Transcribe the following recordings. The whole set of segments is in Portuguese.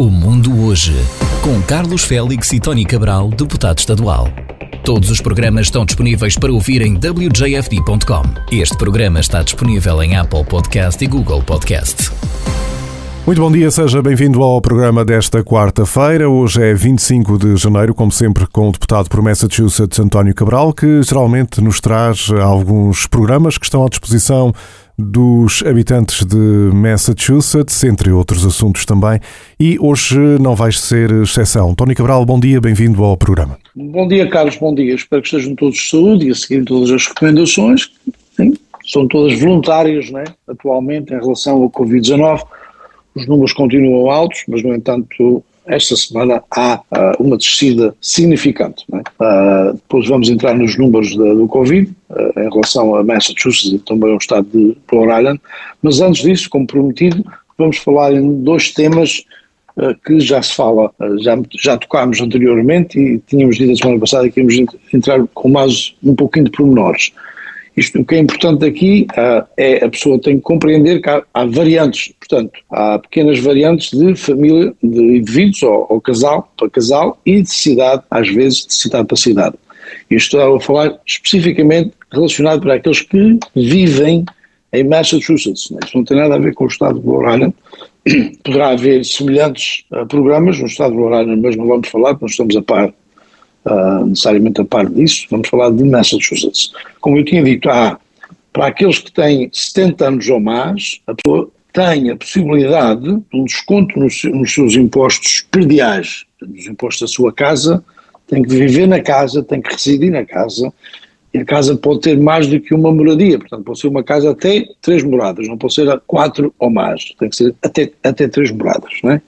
O Mundo Hoje, com Carlos Félix e Tony Cabral, deputado estadual. Todos os programas estão disponíveis para ouvir em wjfd.com. Este programa está disponível em Apple Podcast e Google Podcast. Muito bom dia, seja bem-vindo ao programa desta quarta-feira. Hoje é 25 de janeiro, como sempre, com o deputado por Massachusetts, António Cabral, que geralmente nos traz alguns programas que estão à disposição dos habitantes de Massachusetts, entre outros assuntos também, e hoje não vai ser exceção. Tony Cabral, bom dia, bem-vindo ao programa. Bom dia, Carlos, bom dia. Espero que estejam todos de saúde e a seguir todas as recomendações, sim, são todas voluntárias, né, atualmente, em relação ao Covid-19. Os números continuam altos, mas, no entanto, esta semana há uh, uma descida significante. Uh, depois vamos entrar nos números da, do Covid uh, em relação a Massachusetts e também ao estado de Rhode Island, mas antes disso, como prometido, vamos falar em dois temas que já se fala, já, já tocámos anteriormente e tínhamos dito a semana passada que íamos entrar com mais um pouquinho de pormenores. Isto, o que é importante aqui uh, é a pessoa tem que compreender que há, há, variantes, portanto, há pequenas variantes de família, de indivíduos ou, ou, casal para casal e de cidade, às vezes de cidade para cidade. Isto estava a falar especificamente relacionado para aqueles que vivem em Massachusetts. Né? Isto não tem nada a ver com o estado Rhode Island. Poderá haver semelhantes uh, programas no estado Rhode Island, mas não vamos falar, porque nós estamos a par uh, necessariamente a par disso, vamos falar de Massachusetts. Como eu tinha dito, há, para aqueles que têm 70 anos ou mais, a pessoa tem a possibilidade de um desconto nos, nos seus impostos prediais, dos impostos da sua casa, tem que viver na casa, tem que residir na casa, e a casa pode ter mais do que uma moradia, portanto pode ser uma casa até três moradas, não pode ser quatro ou mais, tem que ser até, até três moradas, não é?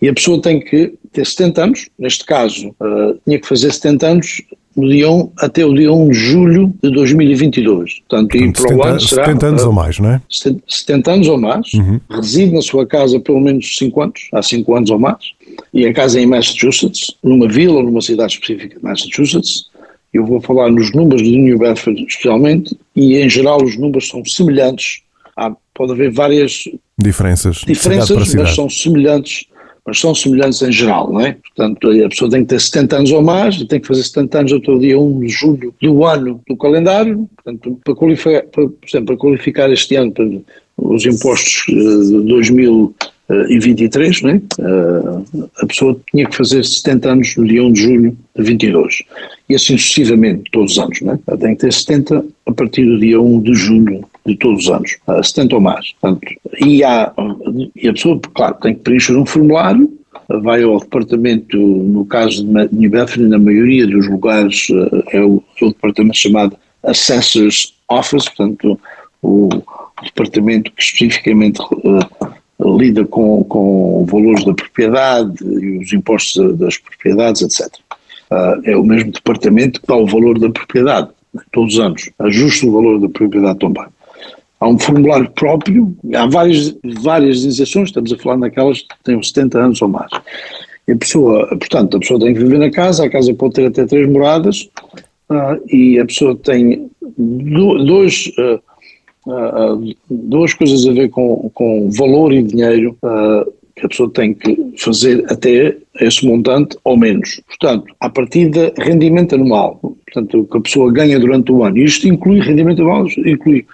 E a pessoa tem que ter 70 anos, neste caso uh, tinha que fazer 70 anos no dia 1, até o dia 1 de julho de 2022. Portanto, e para 70, o ano será... 70 anos uh, ou mais, não é? 70 anos ou mais, uhum. reside na sua casa pelo menos 5 anos, há 5 anos ou mais, e a casa é em Massachusetts, numa vila ou numa cidade específica de Massachusetts, eu vou falar nos números de New Bedford especialmente, e em geral os números são semelhantes, há, pode haver várias diferenças, diferenças mas são semelhantes mas são semelhantes em geral, não é? Portanto, a pessoa tem que ter 70 anos ou mais, tem que fazer 70 anos até o dia 1 de julho do ano do calendário, portanto, para qualificar, para, por exemplo, para qualificar este ano para os impostos eh, de 2023, não é? Eh, a pessoa tinha que fazer 70 anos no dia 1 de julho de 22, e assim sucessivamente, todos os anos, não é? Tem que ter 70 a partir do dia 1 de julho de todos os anos, 70 ou mais. Portanto, e, há, e a pessoa, claro, tem que preencher um formulário, vai ao departamento, no caso de New Bedford, na maioria dos lugares eh, é o, é o departamento chamado Assessor's Office, portanto, o, o departamento que especificamente uh, lida com, com valores da propriedade e os impostos das propriedades, etc. Uh, é o mesmo departamento que dá o valor da propriedade, todos os anos, ajusta o valor da propriedade também. Há um formulário próprio, há várias, várias isenções, estamos a falar naquelas que têm 70 anos ou mais. E a pessoa, portanto, a pessoa tem que viver na casa, a casa pode ter até três moradas, uh, e a pessoa tem dois, uh, uh, duas coisas a ver com, com valor e dinheiro que a pessoa tem que fazer até esse montante ou menos. Portanto, a partir de rendimento anual, portanto, que a pessoa ganha durante o ano, isto inclui rendimento anual, inclui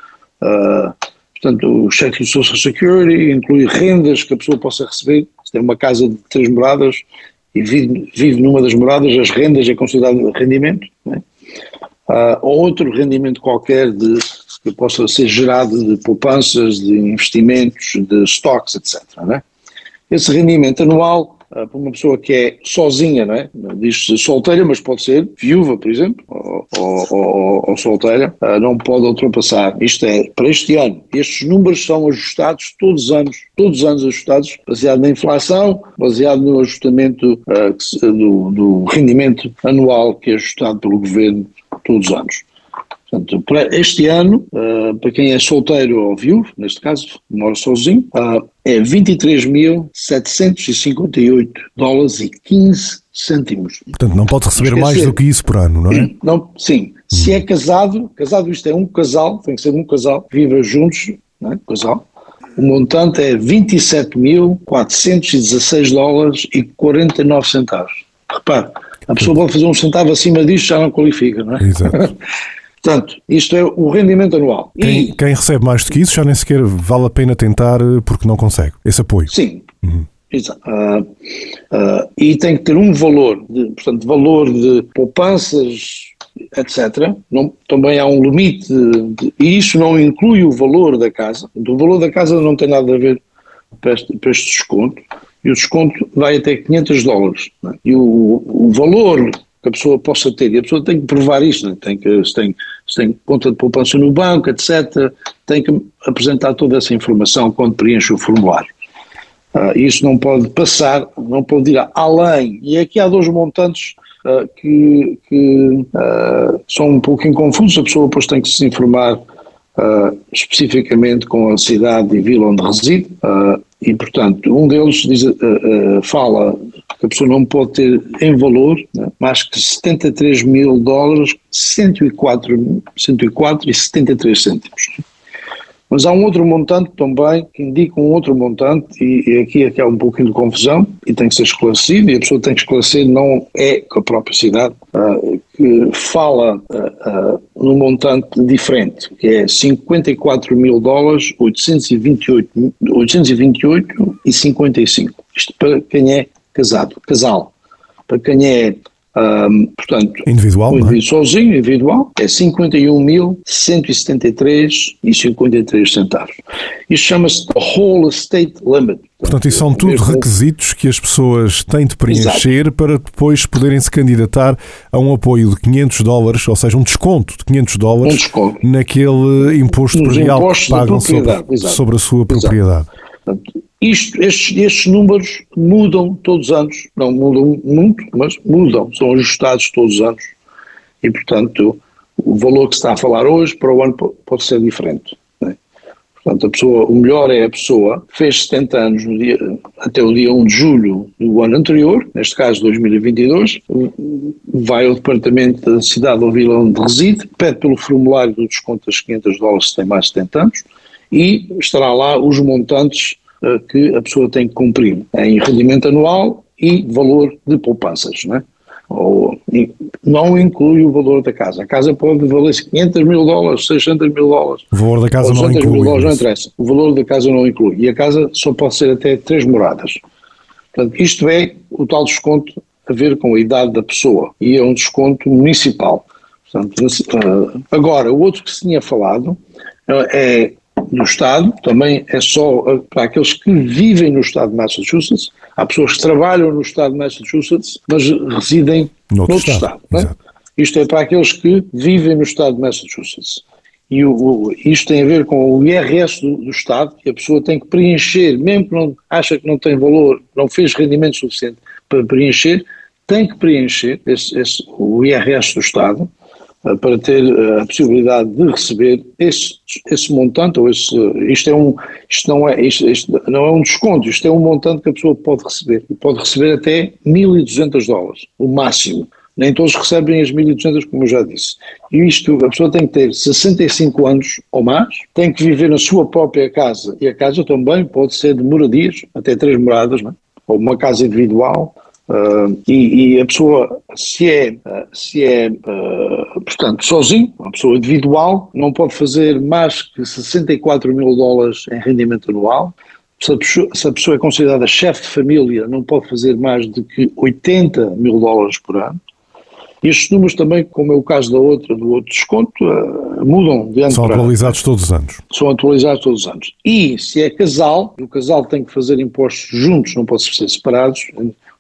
Uh, portanto, o cheque de Social Security inclui rendas que a pessoa possa receber. Se tem uma casa de três moradas e vive, vive numa das moradas, as rendas é considerado rendimento. Uh, ou outro rendimento qualquer de, que possa ser gerado de poupanças, de investimentos, de stocks, etc. Né? Esse rendimento anual uh, para uma pessoa que é sozinha, não é? Diz-se solteira, mas pode ser viúva, por exemplo, ou, ou, ou solteira, uh, não pode ultrapassar. Isto é, para este ano, estes números são ajustados todos os anos, todos os anos ajustados, baseado na inflação, baseado no ajustamento uh, do, do rendimento anual que é ajustado pelo governo todos os anos. Portanto, para este ano, uh, para quem é solteiro ou viúvo, neste caso, mora sozinho, uh, é 23.758 dólares e 15 cêntimos. Portanto, não pode receber mais do que isso por ano, não é? Não, sim. Hum. Se é casado, casado isto é um casal, tem que ser um casal, viva juntos, não é? casal, o montante é 27.416 dólares e 49 centavos. Repare, a pessoa pode fazer um centavo acima disto já não qualifica, não é? Exato. Portanto, isto é o rendimento anual. Quem, e, quem, recebe mais do que isso já nem sequer vale a pena tentar eh, porque não consegue esse apoio. Sim. Uhum. Exato. Uh, uh, e tem que ter um valor, de, portanto, valor de poupanças, etc. Não, também há um limite, de, de, e isso não inclui o valor da casa. O valor da casa não tem nada a ver para este, para este desconto, e o desconto vai até 500 dólares. É? E o, o valor que a pessoa possa ter. E a pessoa tem que provar isto, né? tem que, se, tem, se tem conta de poupança no banco, etc., tem que apresentar toda essa informação quando preenche o formulário. Uh, isso não pode passar, não pode ir além. E aqui há dois montantes uh, que, que uh, são um pouquinho confusos, a pessoa depois tem que se informar especificamente com a cidade e vila onde reside, e portanto um deles diz, fala que a pessoa não pode ter em valor né, mais que 73 mil dólares, 104, 104 e 73 cêntimos. Mas há um outro montante também que indica um outro montante, e, e aqui é que há um pouquinho de confusão e tem que ser esclarecido, e a pessoa tem que esclarecer, não é com a própria cidade, uh, que fala uh, uh, num montante diferente, que é 54 mil dólares, 828, 828 e 55. Isto para quem é casado, casal. Para quem é, um, portanto, individual, indivíduo é? sozinho, individual, é 51.173,53 centavos. Isto chama-se the whole estate limit. Portanto, isso são tudo requisitos que as pessoas têm de preencher Exato. para depois poderem se candidatar a um apoio de 500 dólares, ou seja, um desconto de 500 dólares um naquele imposto predial que pagam sobre, sobre, a sua propriedade. Isto, estes, estes, números mudam todos os anos, não mudam muito, mas mudam, são ajustados todos os anos. E, portanto, o valor que se está a falar hoje para o ano pode ser diferente. Portanto, a pessoa, o melhor é a pessoa fez 70 anos no dia, até o dia 1 de julho do ano anterior, neste caso 2022, vai ao departamento da cidade ou vila onde reside, pede pelo formulário do desconto das 500 dólares se tem mais de 70 anos e estará lá os montantes uh, que a pessoa tem que cumprir em rendimento anual e valor de poupanças, não é? Ou, não inclui o valor da casa. A casa pode valer 500 mil dólares, 600 mil dólares. O valor da casa não inclui. Mil dólares, não interessa. O valor da casa não inclui. E a casa só pode ser até três moradas. Portanto, isto é o tal desconto a ver com a idade da pessoa. E é um desconto municipal. Portanto, eh, agora, o outro que se tinha falado eh, é no Estado, também é só eh, para aqueles que vivem no Estado de Massachusetts. Há pessoas que trabalham no Estado de Massachusetts, mas residem noutro, noutro Estado. estado é? Isto é para aqueles que vivem no Estado de Massachusetts. E o, o, isto tem a ver com o IRS do, do, Estado, que a pessoa tem que preencher, mesmo que não acha que não tem valor, não fez rendimento suficiente para preencher, tem que preencher esse, esse, o IRS do Estado para ter eh, a possibilidade de receber esse, esse montante, ou esse, isto, é um, isto, não é, isto, isto, não é um desconto, isto é um montante que a pessoa pode receber, e pode receber até 1.200 dólares, o máximo. Nem todos recebem as 1.200, como eu já disse. E isto, a pessoa tem que ter 65 anos ou mais, tem que viver na sua própria casa, e a casa também pode ser de moradias, até três moradas, é? ou uma casa individual, Uh, e, e, a pessoa, se é, se é uh, portanto, sozinho, uma pessoa individual, não pode fazer mais que 64 mil dólares em rendimento anual. Se a pessoa, se a pessoa é considerada chefe de família, não pode fazer mais do que 80 mil dólares por ano. E estes números também, como é o caso da outra, do outro desconto, uh, mudam de ano São atualizados todos os anos. São atualizados todos os anos. E se é casal, o casal tem que fazer impostos juntos, não pode ser separados,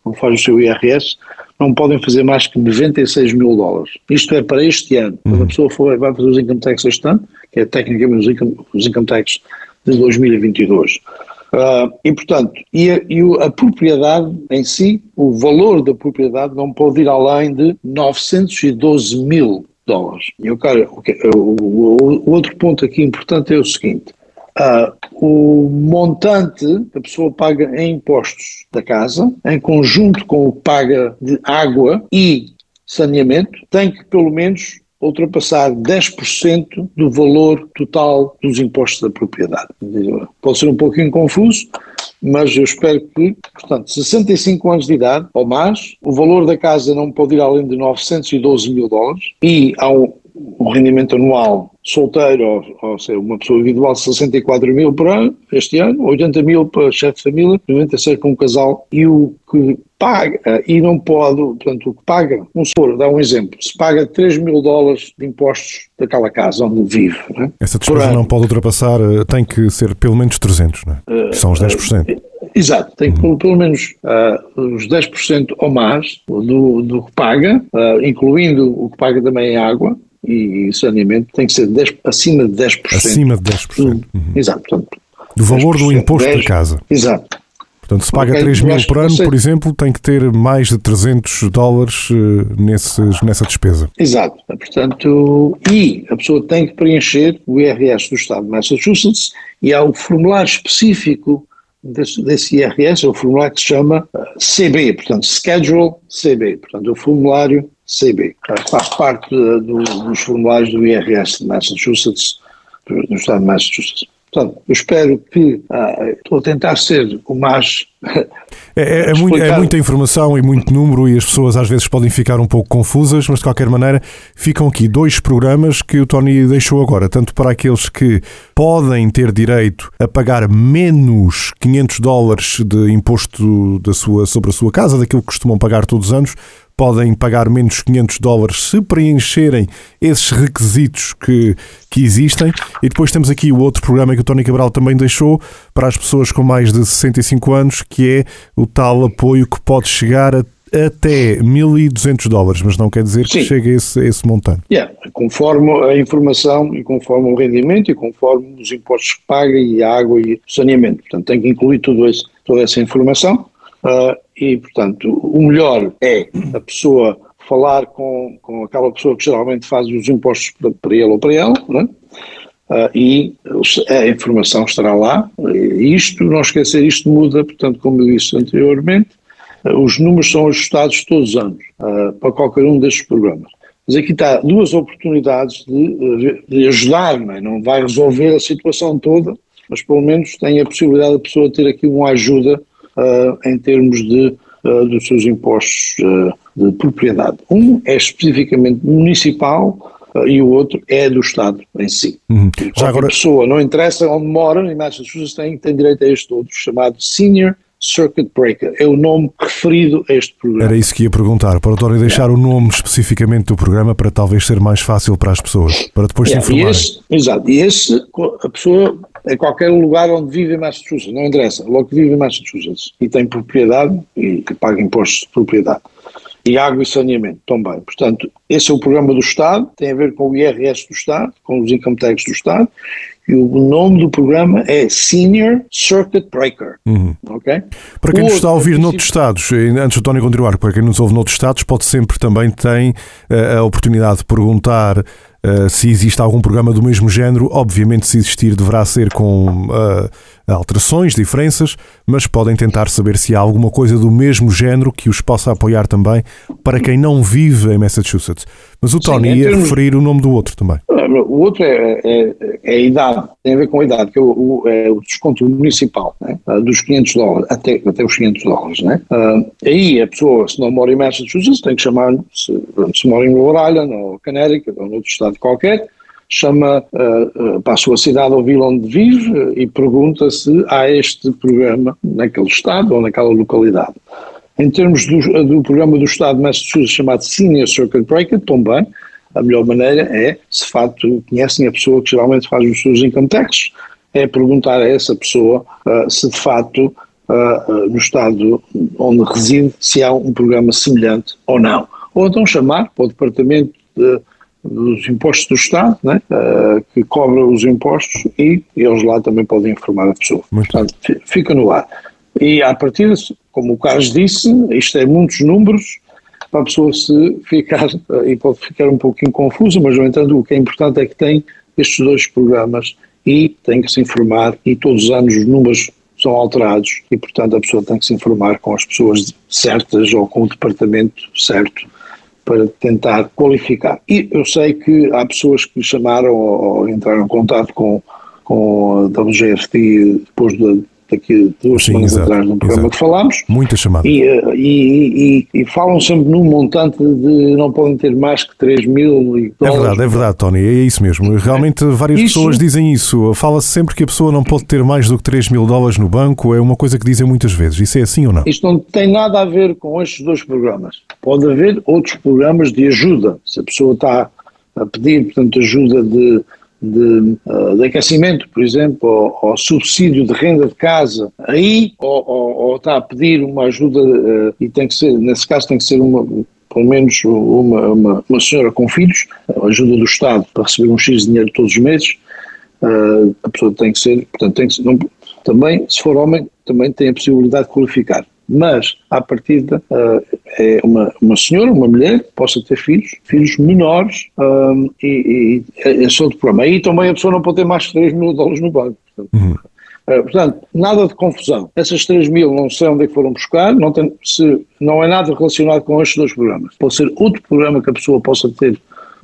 não faz o seu IRS, não podem fazer mais que 96 mil dólares. Isto é para este ano. Quando a uhum. pessoa for, vai fazer os income tax este ano, que é tecnicamente os income, os income tax de 2022. Uh, ah, e, portanto, e a, e a, propriedade em si, o valor da propriedade não pode ir além de 912 mil dólares. E eu quero, o, o, o, outro ponto aqui importante é o seguinte, Uh, o montante que a pessoa paga em impostos da casa, em conjunto com o paga de água e saneamento, tem que pelo menos ultrapassar 10% do valor total dos impostos da propriedade. Pode ser um pouquinho confuso, mas eu espero que, portanto, 65 anos de idade ou mais, o valor da casa não pode ir além de 912 mil dólares e um, um rendimento anual solteiro, ou, ou seja, uma pessoa individual, 64 mil por ano, este ano, 80 mil para chefe de família, 96 com um casal, e o que paga, e não pode, portanto, o que paga, um senhor, dá um exemplo, se paga 3 mil dólares de impostos daquela casa onde vive. Né? Essa despesa não pode ultrapassar, eh, tem que ser pelo menos 300, não é? Uh, são os 10%. Uh, Exato, tem que uhum. pelo menos uh, os 10% ou mais do, do que paga, uh, incluindo o que paga também em água, e saneamento tem que ser 10, acima de 10%. Acima de 10%. Do, uhum. Exato. Portanto, do valor do imposto 10, da casa. Exato. Portanto, se paga okay, 3 mil por ano, por exemplo, tem que ter mais de 300 dólares uh, nesses, nessa despesa. Exato. Portanto, e a pessoa tem que preencher o IRS do Estado de Massachusetts e há o formulário específico desse, desse IRS, é o formulário que se chama eh, CB, portanto, Schedule CB, portanto, o formulário CB. Faz parte do, dos formulários do IRS de Massachusetts, do estado de Massachusetts. Portanto, eu espero que ah, estou a tentar ser o mais. É, é, é, é, muita informação e muito número, e as pessoas às vezes podem ficar um pouco confusas, mas de qualquer maneira ficam aqui dois programas que o Tony deixou agora, tanto para aqueles que podem ter direito a pagar menos 500 dólares de imposto da sua, sobre a sua casa, daquilo que costumam pagar todos os anos, podem pagar menos 500 dólares se preencherem esses requisitos que, que existem. E depois temos aqui o outro programa que o Tony Cabral também deixou para as pessoas com mais de 65 anos, que é o tal apoio que pode chegar a até 1.200 dólares, mas não quer dizer que Sim. chegue a esse, a esse montante. Yeah, conforme a informação e conforme o rendimento e conforme os impostos que paga e a água e o saneamento. Portanto, tem que incluir tudo isso, toda essa informação. Uh, e, portanto, o melhor é a pessoa falar com, com aquela pessoa que geralmente faz os impostos para, para ele ou para ela, né? Uh, e a informação estará lá. Isto, não esquecer, isto muda, portanto, como eu disse anteriormente, uh, os números são ajustados todos os anos uh, para qualquer um destes programas. Mas aqui está duas oportunidades de, de ajudar, não, é? não vai resolver a situação toda, mas pelo menos tem a possibilidade da pessoa ter aqui uma ajuda em termos de, uh, dos seus impostos uh, de propriedade. Um é especificamente municipal e o outro é do Estado em si. Uhum. Já agora... pessoa, não interessa onde mora, em Massachusetts tem, tem direito a este outro, chamado Senior Circuit Breaker. É o nome referido a este programa. Era isso que ia perguntar, para o Tony deixar o nome especificamente do programa para talvez ser mais fácil para as pessoas, para depois é. se informarem. E esse, exato, e esse, a pessoa em qualquer lugar onde vive em Massachusetts, não interessa, logo que vive em Massachusetts e tem propriedade e que paga impostos de propriedade. E água e saneamento também. Portanto, esse é o programa do Estado, tem a ver com o IRS do Estado, com os income tax do Estado, e o nome do programa é Senior Circuit Breaker. Uhum. Okay? Para quem nos está a ouvir noutros Estados, antes do Tony continuar, para quem nos ouve noutros Estados, pode sempre também tem uh, a oportunidade de perguntar uh, se existe algum programa do mesmo género. Obviamente, se existir, deverá ser com uh, alterações, diferenças, mas podem tentar saber se há alguma coisa do mesmo género que os possa apoiar também para quem não vive em Massachusetts. Mas o Tony Sim, ia termos... referir o nome do outro também. Ah, o outro é, é, é, a idade, tem a ver com a idade, que é o, é o desconto municipal, né? Ah, dos 500 dólares, até, até os 500 dólares. Né? Uh, aí a pessoa, se não mora em Massachusetts, tem que chamar, se, se mora em Rhode Island ou Connecticut ou outro estado qualquer, chama uh, uh, para a sua cidade ou vila onde vive uh, e pergunta se há este programa naquele estado ou naquela localidade. Em termos do, do programa do Estado de Massachusetts chamado Senior Circuit Breaker, também, a melhor maneira é, se de facto conhecem a pessoa que geralmente faz os seus income taxes, é perguntar a essa pessoa se de facto no Estado onde reside se há um programa semelhante ou não. Ou então chamar para o Departamento de dos impostos do Estado, né, uh, que cobra os impostos e eles lá também podem informar a pessoa. Muito Portanto, fica no ar. E a partir, como o Carlos disse, isto é muitos números para a pessoa se ficar, uh, e pode ficar um pouquinho confusa, mas no entanto o que é importante é que tem estes dois programas e tem que se informar e todos os anos os números são alterados e portanto a pessoa tem que se informar com as pessoas certas ou com o departamento certo para tentar qualificar. E eu sei que há pessoas que chamaram ou entraram em contato com, com a WGFT depois da, daqui duas Sim, semanas atrás no programa exato. que falámos. Muitas chamadas. E, eh, e, e, e, falam sempre num montante de não podem ter mais que 3 mil dólares. É verdade, é verdade, Tony, é isso mesmo. Realmente várias isso, pessoas dizem isso. Fala-se sempre que a pessoa não pode ter mais do que 3 mil dólares no banco, é uma coisa que dizem muitas vezes. Isso é assim ou não? Isto não tem nada a ver com estes dois programas. Pode haver outros programas de ajuda. Se a pessoa está a pedir, portanto, ajuda de de, uh, de aquecimento, por exemplo, ou, ou, subsídio de renda de casa, aí ou, ou, ou está a pedir uma ajuda uh, e tem que ser, nesse caso tem que ser uma, pelo menos uma, uma, uma senhora com filhos, ajuda do Estado para receber um X de dinheiro todos os meses, uh, a pessoa tem que ser, portanto tem que ser, não, também, se for homem, também tem a possibilidade de qualificar mas à partida uh, é uma, uma senhora, uma mulher que possa ter filhos, filhos menores um, e, e é, é só de problema. Aí também a pessoa não pode ter mais de 3 mil dólares no banco. Portanto, uhum. uh, portanto, nada de confusão. Essas 3 mil não sei onde é que foram buscar, não, tem, se, não é nada relacionado com estes dois programas. Pode ser outro programa que a pessoa possa ter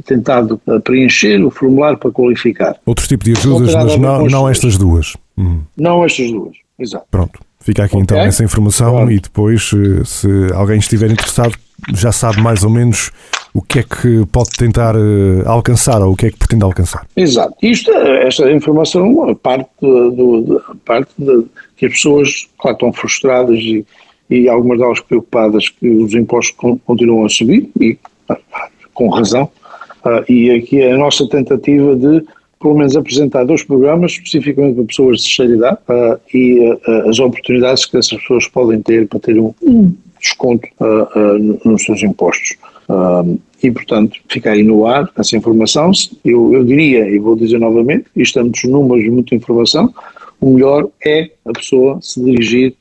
tentado uh, preencher o formulário para qualificar. Outro tipo de ajudas, mas não, não estas duas. Uhum. Não estas duas, exato. Pronto. Fica aqui então okay. então essa informação claro. e depois, eh, se alguém estiver interessado, já sabe mais ou menos o que é que pode tentar eh, alcançar ou o que é que pretende alcançar. Exato. Isto, esta informação, parte, do, a parte de, que as pessoas, claro, estão frustradas e, e algumas delas preocupadas que os impostos continuam a subir e com razão. Uh, e aqui é a nossa tentativa de pelo menos apresentar dois programas especificamente para pessoas de terceira idade uh, e uh, as oportunidades que essas pessoas podem ter para ter um, desconto uh, nos seus impostos. e, portanto, fica aí no ar essa informação. Eu, eu diria, e vou dizer novamente, estamos números de muita informação, o melhor é a pessoa se dirigir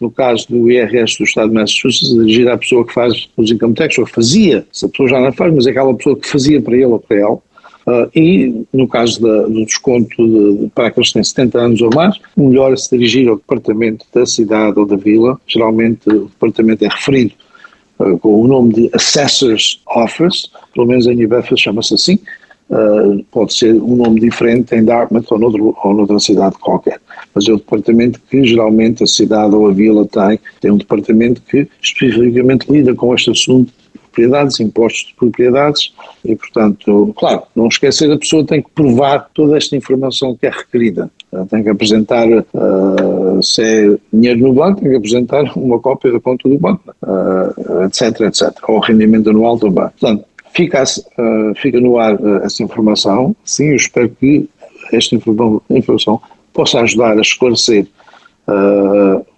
no caso do IRS do Estado de Massachusetts, dirigir à pessoa que faz os income tax, ou fazia, se a pessoa já não faz, mas é aquela pessoa que fazia para ele ou para ela, Uh, e, no caso da, do desconto de, para aqueles que têm 70 anos ou mais, melhor se dirigir ao departamento da cidade ou da vila. Geralmente o departamento é referido uh, com o nome de Assessor's Office, pelo menos em New chama-se assim. Uh, pode ser um nome diferente em Dartmouth ou, noutro, ou noutra cidade qualquer. Mas é o departamento que geralmente a cidade ou a vila tem, tem um departamento que especificamente lida com este assunto propriedades, impostos de propriedades e, portanto, claro, não esquecer, a pessoa tem que provar toda esta informação que é requerida. Tem que apresentar, uh, se é dinheiro no banco, tem que apresentar uma cópia da conta do banco, uh, etc, etc. Ou rendimento anual do banco. Portanto, fica, uh, fica no ar essa informação. Sim, eu espero que esta informação possa ajudar a esclarecer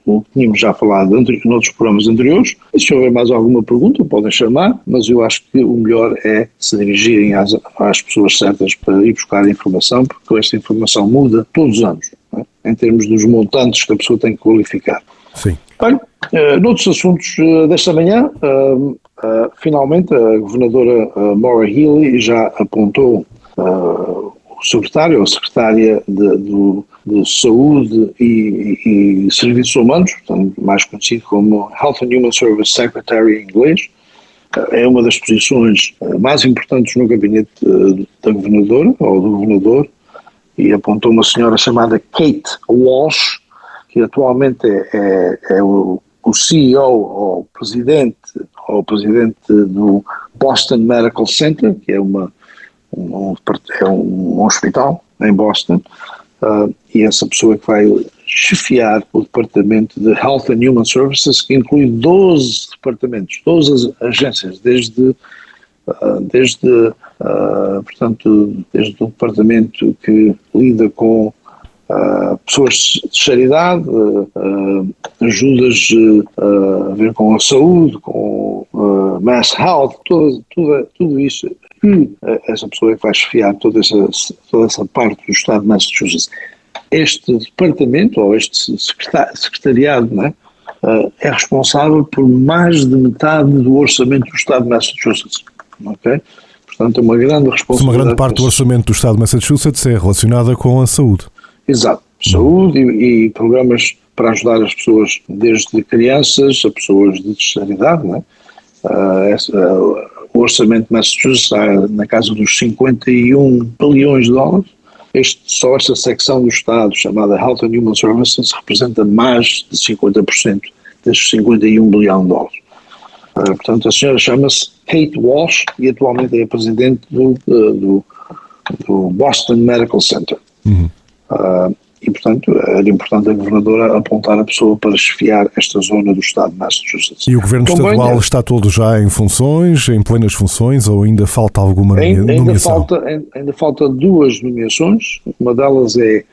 o que tínhamos já falado noutros programas anteriores. E se houver mais alguma pergunta, podem chamar, mas eu acho que o melhor é se dirigirem às, às pessoas certas para ir buscar a informação, porque esta informação muda todos os anos, é? em termos dos montantes que a pessoa tem que qualificar. Sim. Bem, uh, noutros assuntos uh, desta manhã, uh, finalmente a governadora Maura Healy já apontou secretário ou secretária de, do, de Saúde e, e, Serviços Humanos, portanto, mais conhecido como Health and Human Service Secretary em inglês, é uma das posições eh, mais importantes no gabinete eh, da governadora ou do governador e apontou uma senhora chamada Kate Walsh, que atualmente é, é, é o, o, CEO ou presidente ou presidente do Boston Medical Center, que é uma um, é um hospital em Boston, uh, e essa pessoa que vai chefiar o departamento de Health and Human Services, que inclui 12 departamentos, 12 agências, desde, uh, desde uh, portanto, desde o departamento que lida com Uh, pessoas de caridade, uh, uh, ajudas a ver com a saúde, com mass health, tudo, tudo, tudo isso que essa pessoa é que vai chefiar toda essa, toda essa parte do Estado de Massachusetts. Este departamento, ou este secretariado, né, é responsável por mais de metade do orçamento do Estado de Massachusetts. Okay? Portanto, é uma grande responsabilidade. Uma grande parte do orçamento do Estado de Massachusetts é relacionada com a saúde. Exato. Saúde e, e, programas para ajudar as pessoas, desde crianças a pessoas de terceira idade? Uh, o orçamento de Massachusetts está na casa dos 51 bilhões de dólares. Este, só esta secção do Estado, chamada Health and Human Services, representa mais de 50% destes 51 bilhões de dólares. Uh, portanto, a senhora chama-se Kate Walsh e atualmente é a presidente do, do, do Boston Medical Center. Uhum. Uh, e, portanto, era importante a governadora apontar a pessoa para esfiar esta zona do estado de Massachusetts. E o governo Também estadual é, está todo já em funções, em plenas funções, ou ainda falta alguma ainda, nomeação? Ainda falta, ainda falta duas nomeações. Uma delas é,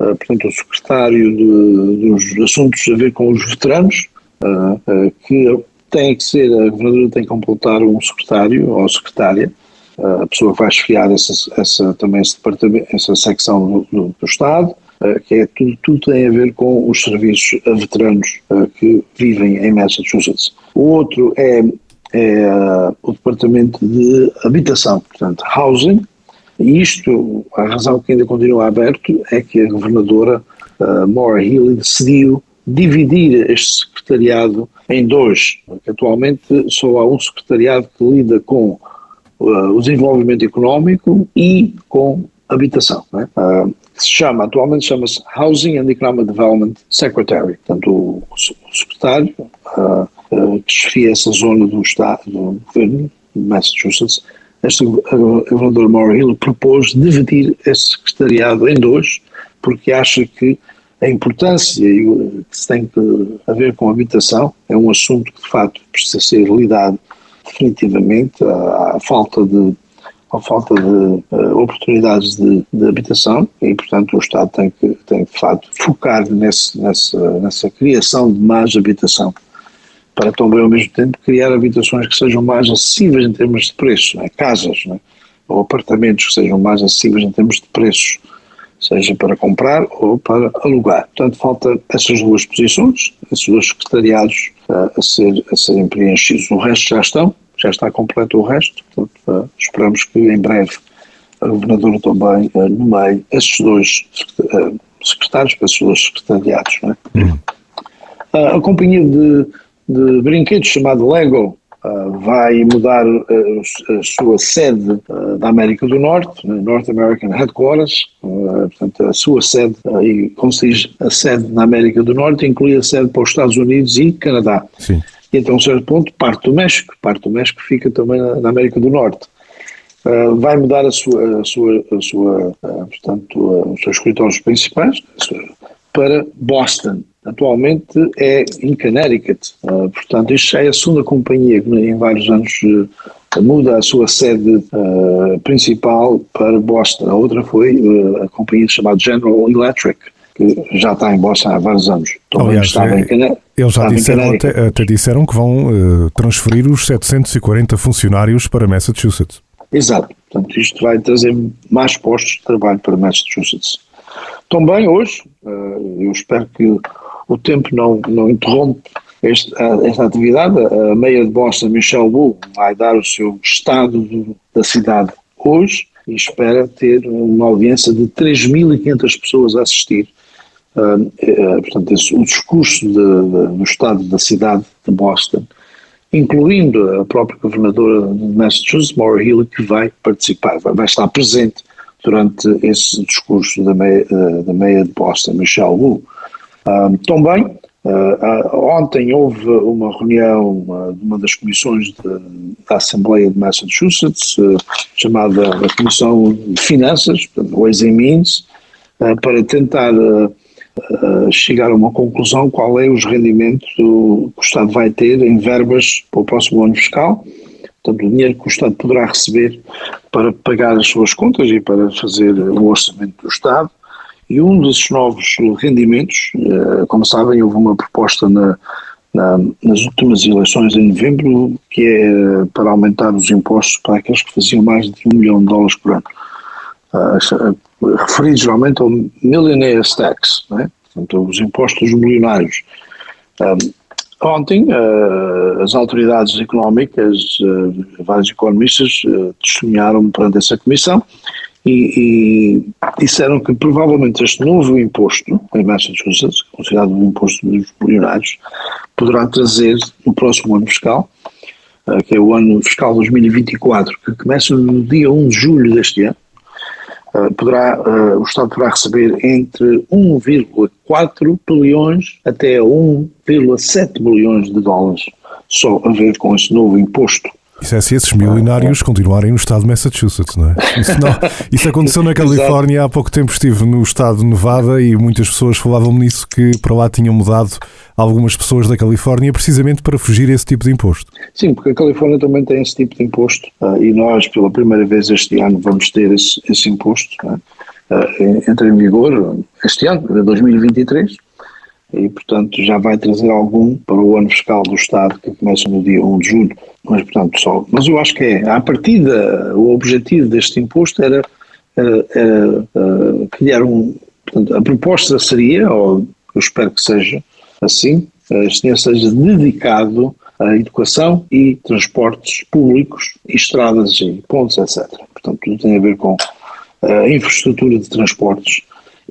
uh, portanto, o secretário de, dos assuntos a ver com os veteranos, uh, que tem que ser, a governadora tem que completar um secretário ou secretária, a pessoa vai esfiar essa, essa, também esse departamento, essa secção do, do, do Estado, eh, que é tudo, tudo tem a ver com os serviços a veteranos eh, que vivem em Massachusetts. O outro é, é eh, o Departamento de Habitação, portanto, Housing, e isto, a razão que ainda continua aberto é que a governadora uh, Maura Healy decidiu dividir este secretariado em dois. Atualmente só há um secretariado que lida com uh, o desenvolvimento económico e com habitação. É? Uh, se chama, atualmente chama-se Housing and Economic Development Secretary, portanto o, o secretário uh, uh, que essa zona do Estado, do governo de Massachusetts, este governador Maura Hill propôs dividir esse secretariado em dois, porque acha que a importância que se tem a ver com a habitação é um assunto que de facto precisa ser lidado definitivamente, a falta de a falta de uh, oportunidades de, de, habitação e, portanto, o Estado tem que, tem de facto, focar nesse, nessa, nessa criação de mais habitação para também, ao mesmo tempo, criar habitações que sejam mais acessíveis em termos de preços, né? casas, né? ou apartamentos que sejam mais acessíveis em termos de preços, seja para comprar ou para alugar. Portanto, falta essas duas posições, esses dois secretariados uh, a, ser, a serem preenchidos. O resto já estão, já está completo o resto, portanto, uh, esperamos que em breve a governadora também uh, nomeie esses dois secretários para esses dois secretariados. É? Uhum. Uh, a companhia de, de, brinquedos chamada Lego vai mudar a sua sede da América do Norte, né, North American Headquarters, portanto a sua sede, e como se diz, a sede na América do Norte inclui a sede para os Estados Unidos e Canadá. Sim e até um certo ponto parte do México, parte do México fica também na, América do Norte. Uh, vai mudar a sua, a sua, a sua uh, portanto, uh, os seus escritórios principais para Boston. Atualmente é em Connecticut. portanto, isto é a segunda companhia que em vários anos muda a sua sede principal para Boston. A outra foi a companhia chamada General Electric, que já está em Boston há vários anos. Também Aliás, estava é, em eles já disseram, até, até, disseram que vão uh, transferir os 740 funcionários para Massachusetts. Exato. Portanto, isto vai trazer mais postos de trabalho para Massachusetts. Também hoje, uh, eu espero que o tempo não, não interrompe este, esta atividade. A meia de Boston, Michelle Wu, vai dar o seu estado do, da cidade hoje e espera ter uma audiência de 3.500 pessoas a assistir Uh, portanto, esse, o discurso de, de, do Estado da cidade de Boston, incluindo a própria governadora de Massachusetts, Maura Healey, que vai participar, vai, vai estar presente durante esse discurso da meia, da meia de Boston, Michelle Wu. Uh, também, uh, ontem houve uma reunião de uma das comissões de, da Assembleia de Massachusetts, chamada a Comissão de Finanças, Ways and Means, para tentar uh, chegar a uma conclusão qual é os rendimentos que o Estado vai ter em verbas para o próximo ano fiscal, portanto o dinheiro que o Estado poderá receber para pagar as suas contas e para fazer o orçamento do Estado. E um desses novos rendimentos, uh, como sabem, houve uma proposta na, na, nas últimas eleições em novembro, que é para aumentar os impostos para aqueles que faziam mais de um milhão de dólares por ano. Uh, referido geralmente ao Millionaire's Tax, é? portanto, os impostos milionários. Um, ontem, uh, as autoridades económicas, uh, vários economistas, uh, testemunharam perante essa comissão e, e, disseram que provavelmente este novo imposto em Massachusetts, considerado um imposto dos milionários, poderá trazer no próximo ano fiscal que é o ano fiscal 2024, que começa no dia 1 de julho deste ano, poderá, o Estado poderá receber entre 1,4 bilhões até 1,7 bilhões de dólares só a ver com esse novo imposto isso é se esses milionários continuarem no estado de Massachusetts, não é? Isso, não, isso aconteceu na Califórnia, há pouco tempo estive no estado de Nevada e muitas pessoas falavam nisso que para lá tinham mudado algumas pessoas da Califórnia precisamente para fugir a esse tipo de imposto. Sim, porque a Califórnia também tem esse tipo de imposto uh, e nós pela primeira vez este ano vamos ter esse, esse imposto, uh, entra em vigor este ano, 2023 e, portanto, já vai trazer algum para o ano fiscal do Estado, que começa no dia 1 de julho. Mas, portanto, só. Mas eu acho que é, à partida, o objetivo deste imposto era, era, era uh, criar um. Portanto, a proposta seria, ou eu espero que seja assim, este dinheiro seja dedicado à educação e transportes públicos, e estradas e pontos, etc. Portanto, tudo tem a ver com a infraestrutura de transportes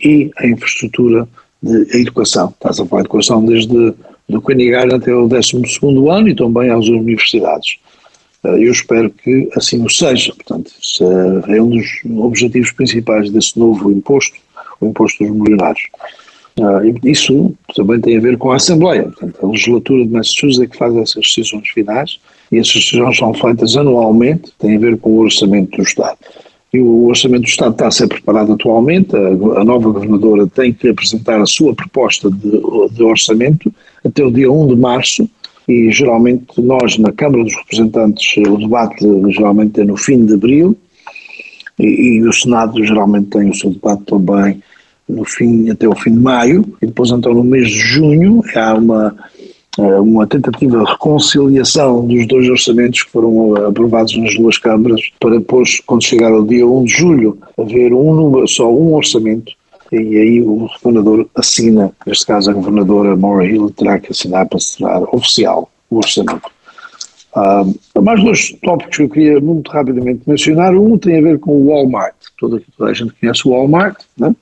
e a infraestrutura de educação. Estás a falar de educação desde do Canigar até o 12 ano e também às universidades. Eh, eu espero que assim o seja. Portanto, é um dos objetivos principais desse novo imposto, o imposto dos milionários. Eh, isso também tem a ver com a Assembleia. Portanto, a legislatura de Massachusetts é que faz essas decisões finais e essas decisões são feitas anualmente, tem a ver com o orçamento do Estado. E o Orçamento do Estado está a ser preparado atualmente, a, a nova governadora tem que apresentar a sua proposta de, de, orçamento até o dia 1 de março, e geralmente nós na Câmara dos Representantes, o debate geralmente é no fim de abril, e, e o Senado geralmente tem o seu debate também no fim, até o fim de maio, e depois então no mês de junho há uma uma tentativa de reconciliação dos dois orçamentos que foram eh, aprovados nas duas câmaras para depois, quando chegar ao dia 1 de julho, haver um número, só um orçamento e aí o governador assina, neste caso a governadora Maura Hill terá que assinar para se tornar oficial o orçamento. Uh, mais dois tópicos que eu queria muito rapidamente mencionar. Um tem a ver com o Walmart. Toda, toda a gente conhece o Walmart. Né?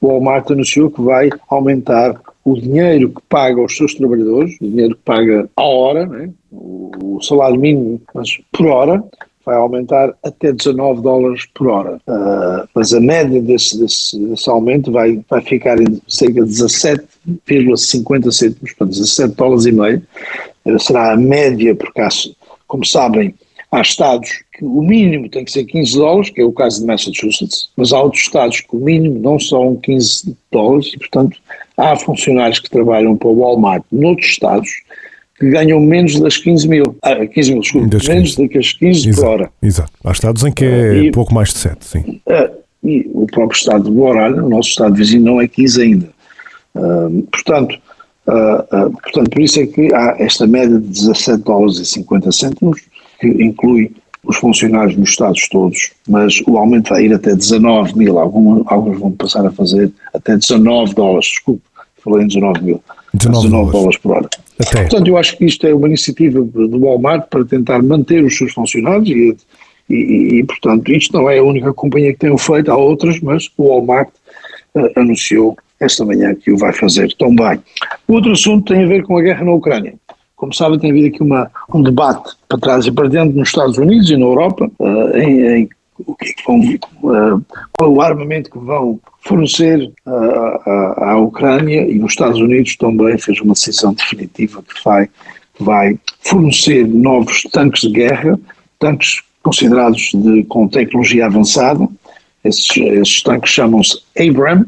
O Walmart anunciou que vai aumentar o dinheiro que paga aos seus trabalhadores, o dinheiro que paga à hora, né? o, salário mínimo, mas por hora, vai aumentar até 19 dólares por hora. Uh, mas a média desse, desse, desse, aumento vai, vai ficar em cerca de 17,50 cêntimos, portanto 17 dólares e meio. Será a média, porque, há, como sabem, há estados que o mínimo tem que ser 15 dólares, que é o caso de Massachusetts, mas há outros estados que o mínimo não são 15 dólares e, portanto, há funcionários que trabalham para o Walmart noutros estados que ganham menos das 15 mil, ah, 15 mil, desculpa, das menos 15. das 15 exato, por hora. Exato. Há estados em que é e, pouco mais de 7, sim. Uh, e o próprio estado de Boralho, o nosso estado vizinho, não é 15 ainda. Uh, portanto, uh, portanto, por isso é que há esta média de 17 dólares e 50 cêntimos, que inclui os funcionários nos estados todos, mas o aumento vai ir até 19 mil, alguns, alguns vão passar a fazer até 19 dólares, desculpe, falei em 19 mil, 19, 19 dólares por hora. Até. Portanto, eu acho que isto é uma iniciativa do Walmart para tentar manter os seus funcionários e, e, e, portanto, isto não é a única companhia que tem o feito, há outras, mas o Walmart uh, anunciou esta manhã que o vai fazer tão bem. Outro assunto tem a ver com a guerra na Ucrânia. Como sabem, tem havido aqui uma, um debate para trás e para dentro nos Estados Unidos e na Europa uh, em, em, o que, é que vão, uh, qual o armamento que vão fornecer uh, à, Ucrânia e nos Estados Unidos também fez uma decisão definitiva que vai, vai fornecer novos tanques de guerra, tanques considerados de, com tecnologia avançada. Esses, esses tanques chamam-se Abram,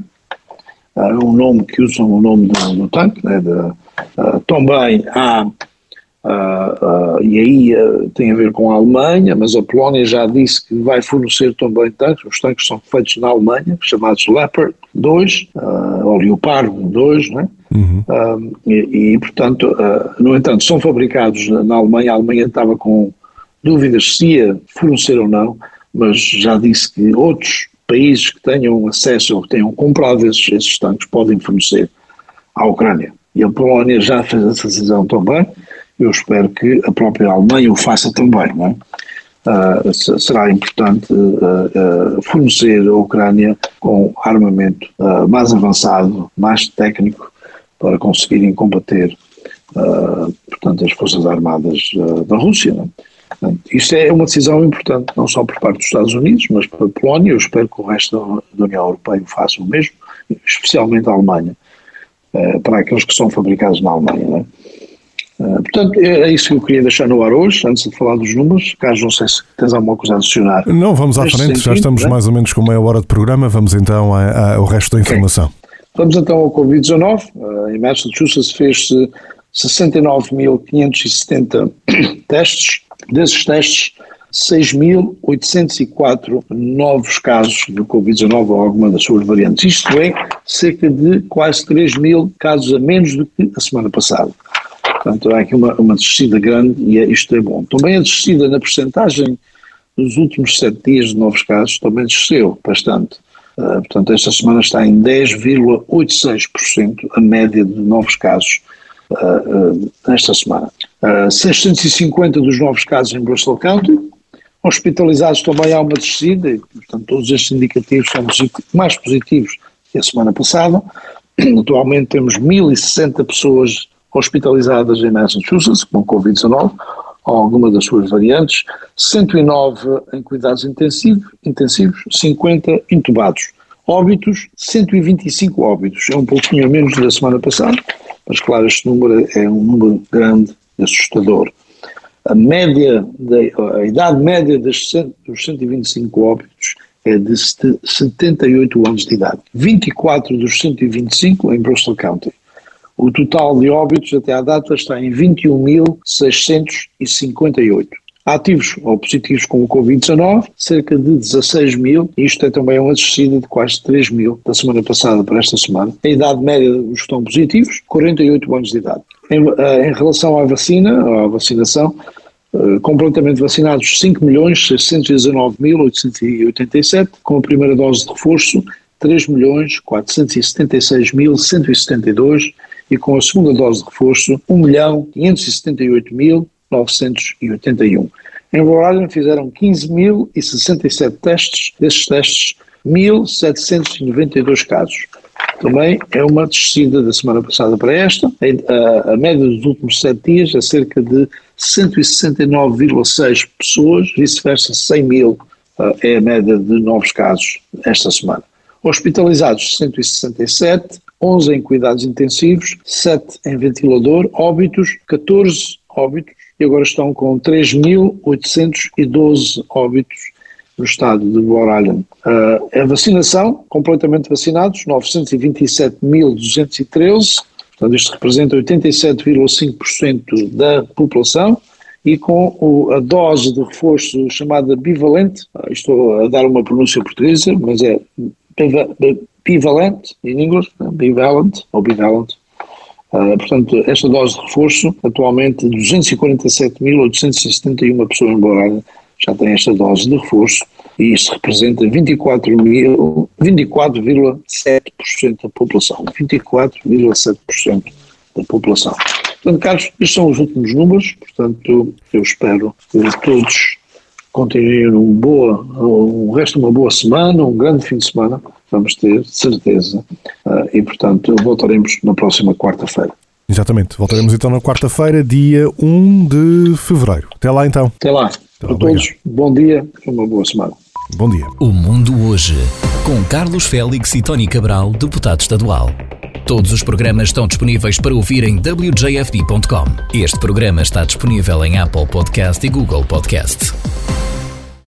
é um nome que usam o nome do, do tanque, né, de, uh, também há, uh, uh, e aí tem a ver com a Alemanha, mas a Polónia já disse que vai fornecer também tanques, os tanques são feitos na Alemanha, chamados Leopard 2, ou Leopardo 2, né? Uhum. E, e, portanto, no entanto, são fabricados na Alemanha, a Alemanha estava com dúvidas se ia fornecer ou não, mas já disse que outros países que tenham acesso ou que tenham comprado esses, esses tanques podem fornecer à Ucrânia. E a Polónia já fez essa decisão também. Eu espero que a própria Alemanha o faça também. Não é? Uh, será importante uh, uh, fornecer a Ucrânia com armamento mais avançado, mais técnico, para conseguirem combater portanto, as Forças Armadas da Rússia. Não? Isto é uma decisão importante, não só por parte dos Estados Unidos, mas para a Polónia. Eu espero que o resto da União Europeia faça o mesmo, especialmente a Alemanha, para aqueles que são fabricados na Alemanha. É? Uh, portanto, é, é isso que eu queria deixar no ar hoje, antes de falar dos números. Carlos, não sei se tens alguma coisa a adicionar. Não, vamos à frente, sentido, já estamos é? mais ou menos com meia hora de programa, vamos então ao resto da informação. Okay. Vamos então ao Covid-19. Uh, em Massachusetts fez-se 69.570 testes. Desses testes, 6.804 novos casos de Covid-19 ou alguma das suas variantes. Isto é, cerca de quase 3 mil casos a menos do que a semana passada. Portanto, há aqui uma, uma descida grande e é, isto é bom. Também a descida na percentagem nos últimos sete dias de novos casos também desceu bastante. Uh, portanto, esta semana está em 10,86% a média de novos casos uh, uh, nesta semana. 650 dos novos casos em Bristol County, hospitalizados também há uma descida, e, portanto, todos estes indicativos são mais positivos que a semana passada. Atualmente temos 1.060 pessoas hospitalizadas em Massachusetts com Covid-19, ou alguma das suas variantes, 109 em cuidados intensivos, intensivos 50 intubados. Óbitos, 125 óbitos, é um pouquinho menos da semana passada, mas claro, este número é um número grande e assustador. A média, de, a idade média dos 125 óbitos é de 78 anos de idade. 24 dos 125 em Bristol County. O total de óbitos até à data está em 21.658. Ativos ou positivos com o Covid-19, cerca de 16 mil, isto é também uma descida de quase 3 mil da semana passada para esta semana. A idade média dos que estão positivos, 48 anos de idade. Em, eh, em relação à vacina, à vacinação, Uh, completamente vacinados 5.619.887, com a primeira dose de reforço 3.476.172 e com a segunda dose de reforço 1.578.981. Em Island fizeram 15.067 testes, desses testes 1.792 casos. Também é uma descida da semana passada para esta. A, a média dos últimos sete dias é cerca de 169,6 pessoas, vice-versa 100 mil uh, é a média de novos casos esta semana. Hospitalizados 167, 11 em cuidados intensivos, 7 em ventilador, óbitos, 14 óbitos e agora estão com 3.812 óbitos no estado de Rhode. Uh, a vacinação, completamente vacinados, 927.213, portanto isto representa 87,5% da população, e com o, a dose de reforço chamada bivalente, estou a dar uma pronúncia portuguesa, mas é bivalent, em inglês, né? bivalent, ou bivalent. Uh, portanto, esta dose de reforço, atualmente 247.871 pessoas em Boralha já têm esta dose de reforço e isto representa 24,7% 24 da população. 24,7% da população. Portanto, Carlos, estes são os últimos números, portanto, eu espero que todos continuem um boa, o resto de uma boa semana, um grande fim de semana, vamos ter, certeza, uh, e portanto voltaremos na próxima quarta-feira. Exatamente, voltaremos então na quarta-feira, dia 1 de fevereiro. Até lá então. Até lá. Para todos, bom dia e uma boa semana. Bom dia. O Mundo Hoje, com Carlos Félix e Tony Cabral, deputado estadual. Todos os programas estão disponíveis para ouvir em wjfd.com. Este programa está disponível em Apple Podcast e Google Podcast.